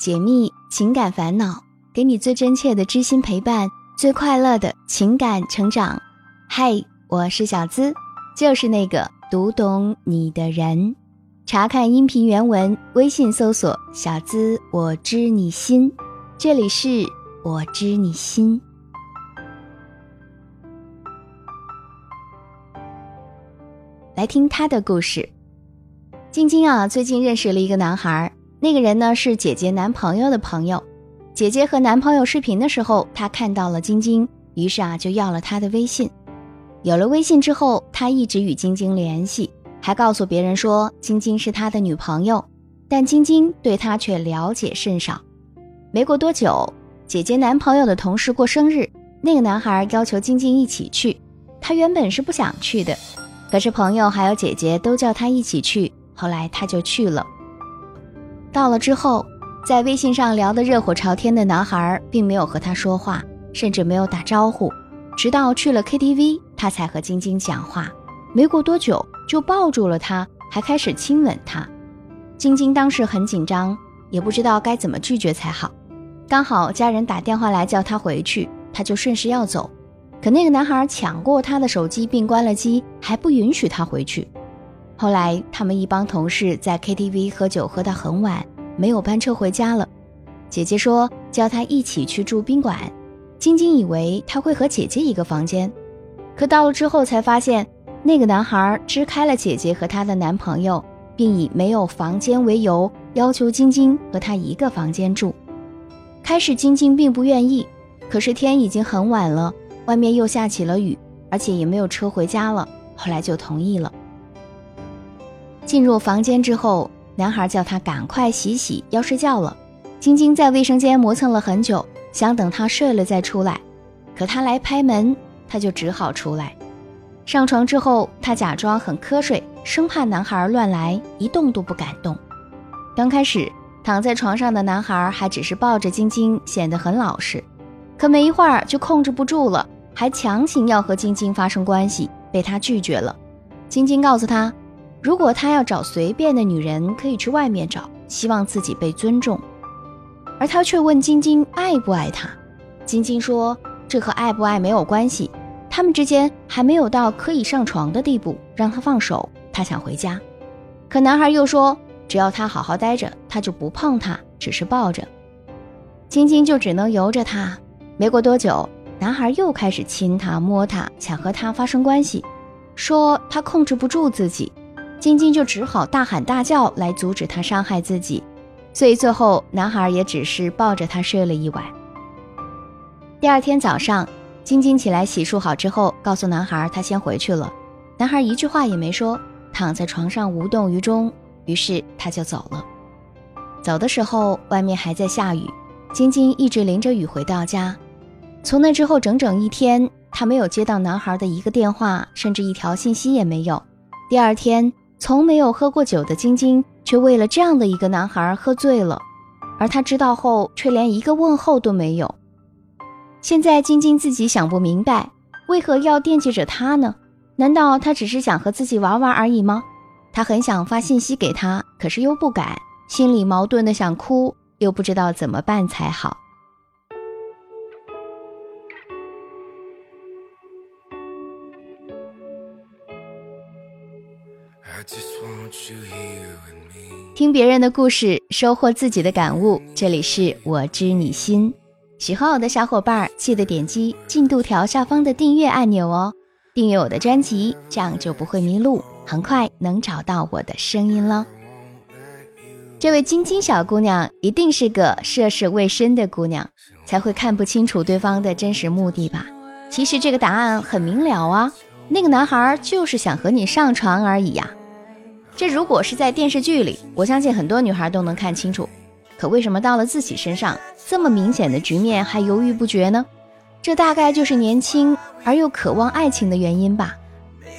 解密情感烦恼，给你最真切的知心陪伴，最快乐的情感成长。嗨，我是小资，就是那个读懂你的人。查看音频原文，微信搜索“小资我知你心”，这里是我知你心。来听他的故事。晶晶啊，最近认识了一个男孩，那个人呢是姐姐男朋友的朋友。姐姐和男朋友视频的时候，他看到了晶晶，于是啊就要了他的微信。有了微信之后，他一直与晶晶联系。还告诉别人说晶晶是他的女朋友，但晶晶对他却了解甚少。没过多久，姐姐男朋友的同事过生日，那个男孩要求晶晶一起去。他原本是不想去的，可是朋友还有姐姐都叫他一起去，后来他就去了。到了之后，在微信上聊得热火朝天的男孩，并没有和他说话，甚至没有打招呼，直到去了 KTV，他才和晶晶讲话。没过多久。就抱住了他，还开始亲吻他。晶晶当时很紧张，也不知道该怎么拒绝才好。刚好家人打电话来叫他回去，他就顺势要走。可那个男孩抢过他的手机并关了机，还不允许他回去。后来他们一帮同事在 KTV 喝酒喝到很晚，没有班车回家了。姐姐说叫他一起去住宾馆。晶晶以为他会和姐姐一个房间，可到了之后才发现。那个男孩支开了姐姐和她的男朋友，并以没有房间为由要求晶晶和他一个房间住。开始晶晶并不愿意，可是天已经很晚了，外面又下起了雨，而且也没有车回家了。后来就同意了。进入房间之后，男孩叫他赶快洗洗，要睡觉了。晶晶在卫生间磨蹭了很久，想等他睡了再出来，可他来拍门，他就只好出来。上床之后，她假装很瞌睡，生怕男孩乱来，一动都不敢动。刚开始躺在床上的男孩还只是抱着晶晶，显得很老实。可没一会儿就控制不住了，还强行要和晶晶发生关系，被他拒绝了。晶晶告诉他，如果他要找随便的女人，可以去外面找，希望自己被尊重。而他却问晶晶爱不爱他。晶晶说，这和爱不爱没有关系。他们之间还没有到可以上床的地步，让他放手。他想回家，可男孩又说，只要他好好待着，他就不碰他，只是抱着。晶晶就只能由着他。没过多久，男孩又开始亲她、摸她，想和她发生关系，说他控制不住自己。晶晶就只好大喊大叫来阻止他伤害自己。所以最后，男孩也只是抱着她睡了一晚。第二天早上。晶晶起来洗漱好之后，告诉男孩她先回去了。男孩一句话也没说，躺在床上无动于衷。于是他就走了。走的时候，外面还在下雨，晶晶一直淋着雨回到家。从那之后整整一天，她没有接到男孩的一个电话，甚至一条信息也没有。第二天，从没有喝过酒的晶晶，却为了这样的一个男孩喝醉了，而他知道后，却连一个问候都没有。现在晶晶自己想不明白，为何要惦记着他呢？难道他只是想和自己玩玩而已吗？他很想发信息给他，可是又不敢，心里矛盾的想哭，又不知道怎么办才好。听别人的故事，收获自己的感悟。这里是我知你心。喜欢我的小伙伴，记得点击进度条下方的订阅按钮哦，订阅我的专辑，这样就不会迷路，很快能找到我的声音了。这位晶晶小姑娘一定是个涉世未深的姑娘，才会看不清楚对方的真实目的吧？其实这个答案很明了啊，那个男孩就是想和你上床而已呀。这如果是在电视剧里，我相信很多女孩都能看清楚。可为什么到了自己身上，这么明显的局面还犹豫不决呢？这大概就是年轻而又渴望爱情的原因吧。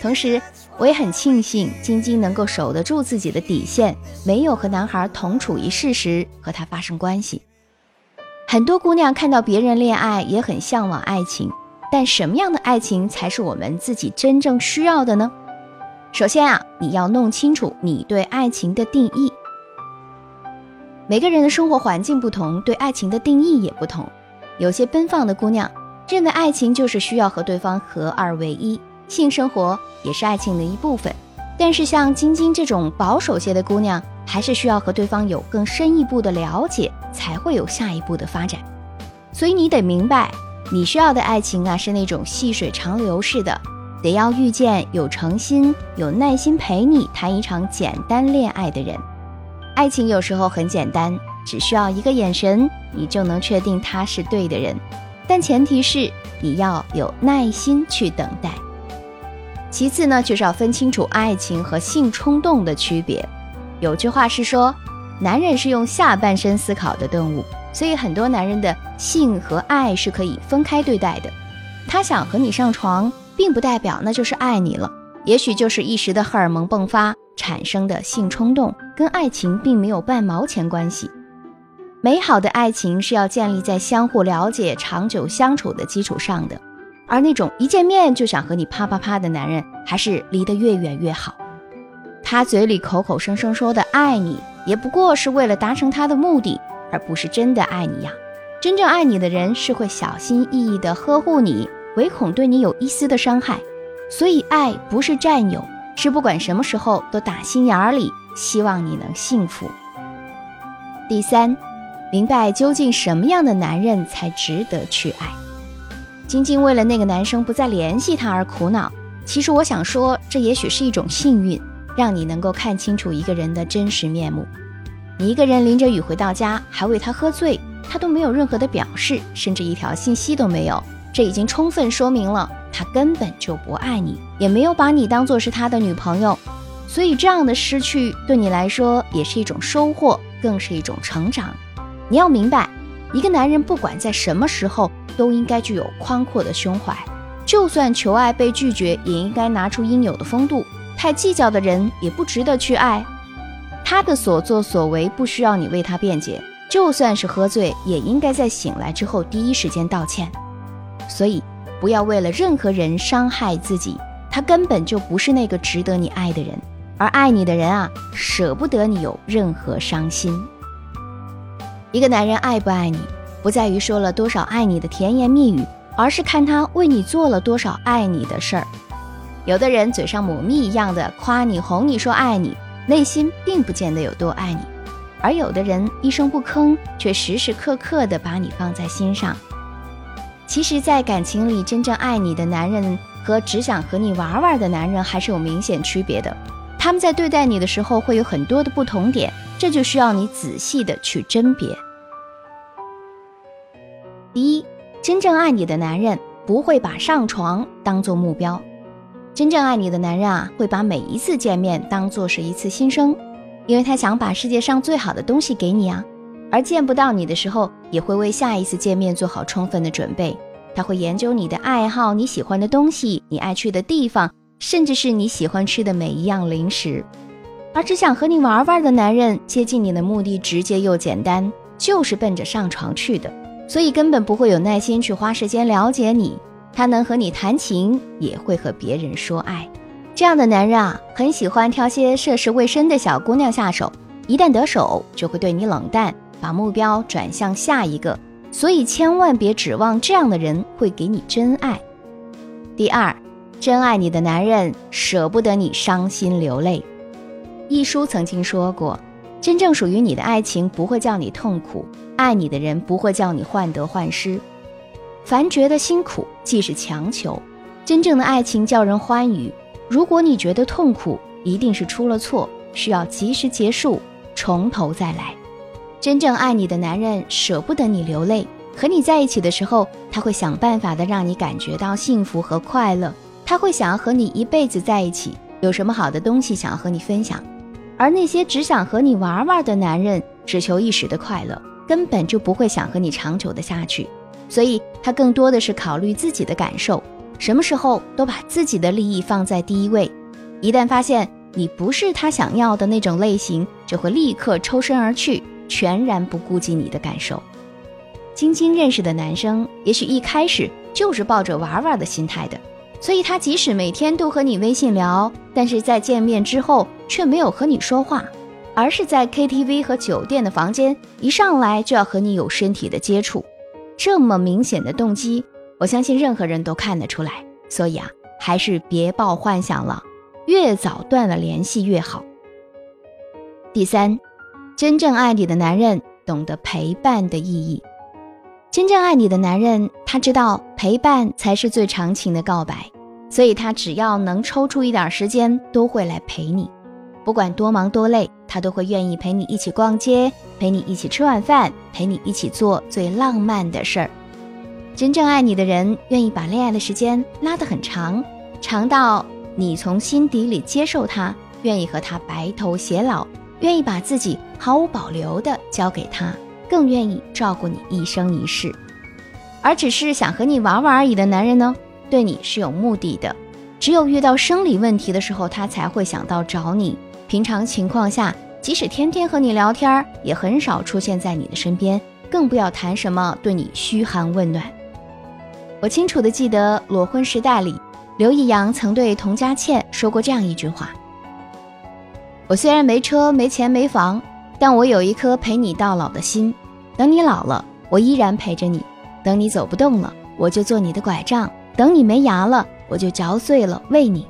同时，我也很庆幸晶晶能够守得住自己的底线，没有和男孩同处一室时和他发生关系。很多姑娘看到别人恋爱也很向往爱情，但什么样的爱情才是我们自己真正需要的呢？首先啊，你要弄清楚你对爱情的定义。每个人的生活环境不同，对爱情的定义也不同。有些奔放的姑娘认为爱情就是需要和对方合二为一，性生活也是爱情的一部分。但是像晶晶这种保守些的姑娘，还是需要和对方有更深一步的了解，才会有下一步的发展。所以你得明白，你需要的爱情啊，是那种细水长流式的，得要遇见有诚心、有耐心陪你谈一场简单恋爱的人。爱情有时候很简单，只需要一个眼神，你就能确定他是对的人。但前提是你要有耐心去等待。其次呢，就是要分清楚爱情和性冲动的区别。有句话是说，男人是用下半身思考的动物，所以很多男人的性和爱是可以分开对待的。他想和你上床，并不代表那就是爱你了，也许就是一时的荷尔蒙迸发。产生的性冲动跟爱情并没有半毛钱关系。美好的爱情是要建立在相互了解、长久相处的基础上的，而那种一见面就想和你啪啪啪的男人，还是离得越远越好。他嘴里口口声声说的爱你，也不过是为了达成他的目的，而不是真的爱你呀。真正爱你的人是会小心翼翼地呵护你，唯恐对你有一丝的伤害。所以，爱不是占有。是不管什么时候都打心眼里希望你能幸福。第三，明白究竟什么样的男人才值得去爱。晶晶为了那个男生不再联系他而苦恼，其实我想说，这也许是一种幸运，让你能够看清楚一个人的真实面目。你一个人淋着雨回到家，还为他喝醉，他都没有任何的表示，甚至一条信息都没有，这已经充分说明了。他根本就不爱你，也没有把你当做是他的女朋友，所以这样的失去对你来说也是一种收获，更是一种成长。你要明白，一个男人不管在什么时候都应该具有宽阔的胸怀，就算求爱被拒绝，也应该拿出应有的风度。太计较的人也不值得去爱。他的所作所为不需要你为他辩解，就算是喝醉，也应该在醒来之后第一时间道歉。所以。不要为了任何人伤害自己，他根本就不是那个值得你爱的人，而爱你的人啊，舍不得你有任何伤心。一个男人爱不爱你，不在于说了多少爱你的甜言蜜语，而是看他为你做了多少爱你的事儿。有的人嘴上抹蜜一样的夸你哄你说爱你，内心并不见得有多爱你；而有的人一声不吭，却时时刻刻的把你放在心上。其实，在感情里，真正爱你的男人和只想和你玩玩的男人还是有明显区别的。他们在对待你的时候会有很多的不同点，这就需要你仔细的去甄别。第一，真正爱你的男人不会把上床当做目标。真正爱你的男人啊，会把每一次见面当做是一次新生，因为他想把世界上最好的东西给你啊。而见不到你的时候，也会为下一次见面做好充分的准备。他会研究你的爱好、你喜欢的东西、你爱去的地方，甚至是你喜欢吃的每一样零食。而只想和你玩玩的男人，接近你的目的直接又简单，就是奔着上床去的，所以根本不会有耐心去花时间了解你。他能和你谈情，也会和别人说爱。这样的男人啊，很喜欢挑些涉世未深的小姑娘下手，一旦得手，就会对你冷淡。把目标转向下一个，所以千万别指望这样的人会给你真爱。第二，真爱你的男人舍不得你伤心流泪。一书曾经说过，真正属于你的爱情不会叫你痛苦，爱你的人不会叫你患得患失。凡觉得辛苦，即是强求。真正的爱情叫人欢愉。如果你觉得痛苦，一定是出了错，需要及时结束，从头再来。真正爱你的男人舍不得你流泪，和你在一起的时候，他会想办法的让你感觉到幸福和快乐。他会想要和你一辈子在一起，有什么好的东西想要和你分享。而那些只想和你玩玩的男人，只求一时的快乐，根本就不会想和你长久的下去。所以，他更多的是考虑自己的感受，什么时候都把自己的利益放在第一位。一旦发现你不是他想要的那种类型，就会立刻抽身而去。全然不顾及你的感受。晶晶认识的男生，也许一开始就是抱着玩玩的心态的，所以他即使每天都和你微信聊，但是在见面之后却没有和你说话。而是在 KTV 和酒店的房间一上来就要和你有身体的接触，这么明显的动机，我相信任何人都看得出来。所以啊，还是别抱幻想了，越早断了联系越好。第三，真正爱你的男人懂得陪伴的意义。真正爱你的男人，他知道陪伴才是最长情的告白，所以他只要能抽出一点时间，都会来陪你。不管多忙多累，他都会愿意陪你一起逛街，陪你一起吃晚饭，陪你一起做最浪漫的事儿。真正爱你的人，愿意把恋爱的时间拉得很长，长到你从心底里接受他，愿意和他白头偕老，愿意把自己毫无保留地交给他。更愿意照顾你一生一世，而只是想和你玩玩而已的男人呢，对你是有目的的。只有遇到生理问题的时候，他才会想到找你。平常情况下，即使天天和你聊天，也很少出现在你的身边，更不要谈什么对你嘘寒问暖。我清楚的记得《裸婚时代》里，刘易阳曾对童佳倩说过这样一句话：“我虽然没车、没钱、没房。”但我有一颗陪你到老的心，等你老了，我依然陪着你；等你走不动了，我就做你的拐杖；等你没牙了，我就嚼碎了喂你。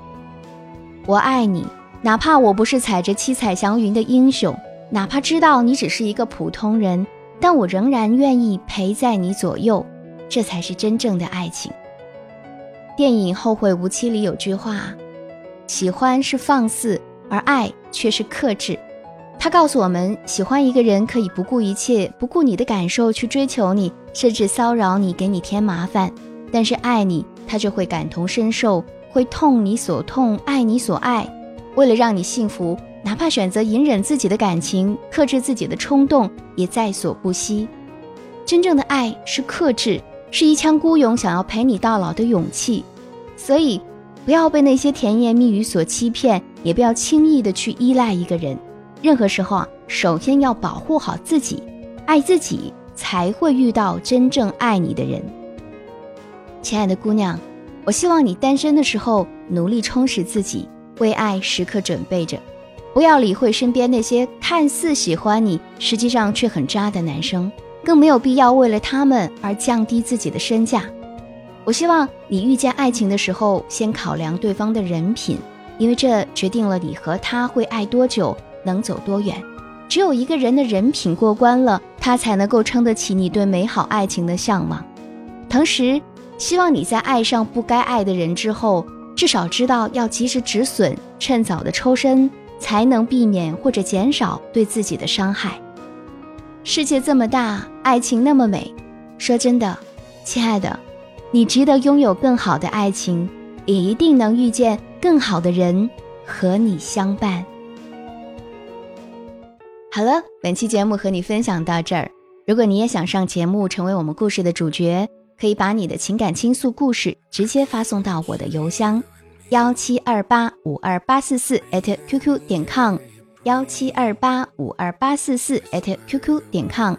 我爱你，哪怕我不是踩着七彩祥云的英雄，哪怕知道你只是一个普通人，但我仍然愿意陪在你左右。这才是真正的爱情。电影《后会无期》里有句话：喜欢是放肆，而爱却是克制。他告诉我们，喜欢一个人可以不顾一切，不顾你的感受去追求你，甚至骚扰你，给你添麻烦。但是爱你，他就会感同身受，会痛你所痛，爱你所爱。为了让你幸福，哪怕选择隐忍自己的感情，克制自己的冲动，也在所不惜。真正的爱是克制，是一腔孤勇，想要陪你到老的勇气。所以，不要被那些甜言蜜语所欺骗，也不要轻易的去依赖一个人。任何时候啊，首先要保护好自己，爱自己，才会遇到真正爱你的人。亲爱的姑娘，我希望你单身的时候努力充实自己，为爱时刻准备着，不要理会身边那些看似喜欢你，实际上却很渣的男生，更没有必要为了他们而降低自己的身价。我希望你遇见爱情的时候，先考量对方的人品，因为这决定了你和他会爱多久。能走多远？只有一个人的人品过关了，他才能够撑得起你对美好爱情的向往。同时，希望你在爱上不该爱的人之后，至少知道要及时止损，趁早的抽身，才能避免或者减少对自己的伤害。世界这么大，爱情那么美，说真的，亲爱的，你值得拥有更好的爱情，也一定能遇见更好的人和你相伴。好了，本期节目和你分享到这儿。如果你也想上节目，成为我们故事的主角，可以把你的情感倾诉故事直接发送到我的邮箱幺七二八五二八四四 @QQ 点 com，幺七二八五二八四四 @QQ 点 com。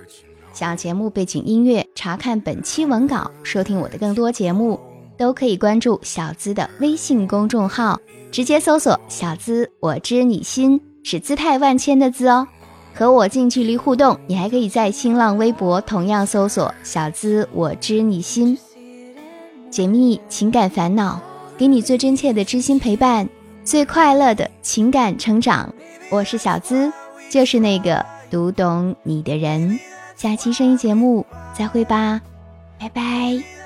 想要节目背景音乐，查看本期文稿，收听我的更多节目，都可以关注小资的微信公众号，直接搜索“小资我知你心”，是姿态万千的“资”哦。和我近距离互动，你还可以在新浪微博同样搜索“小资我知你心”，解密情感烦恼，给你最真切的知心陪伴，最快乐的情感成长。我是小资，就是那个读懂你的人。下期声音节目再会吧，拜拜。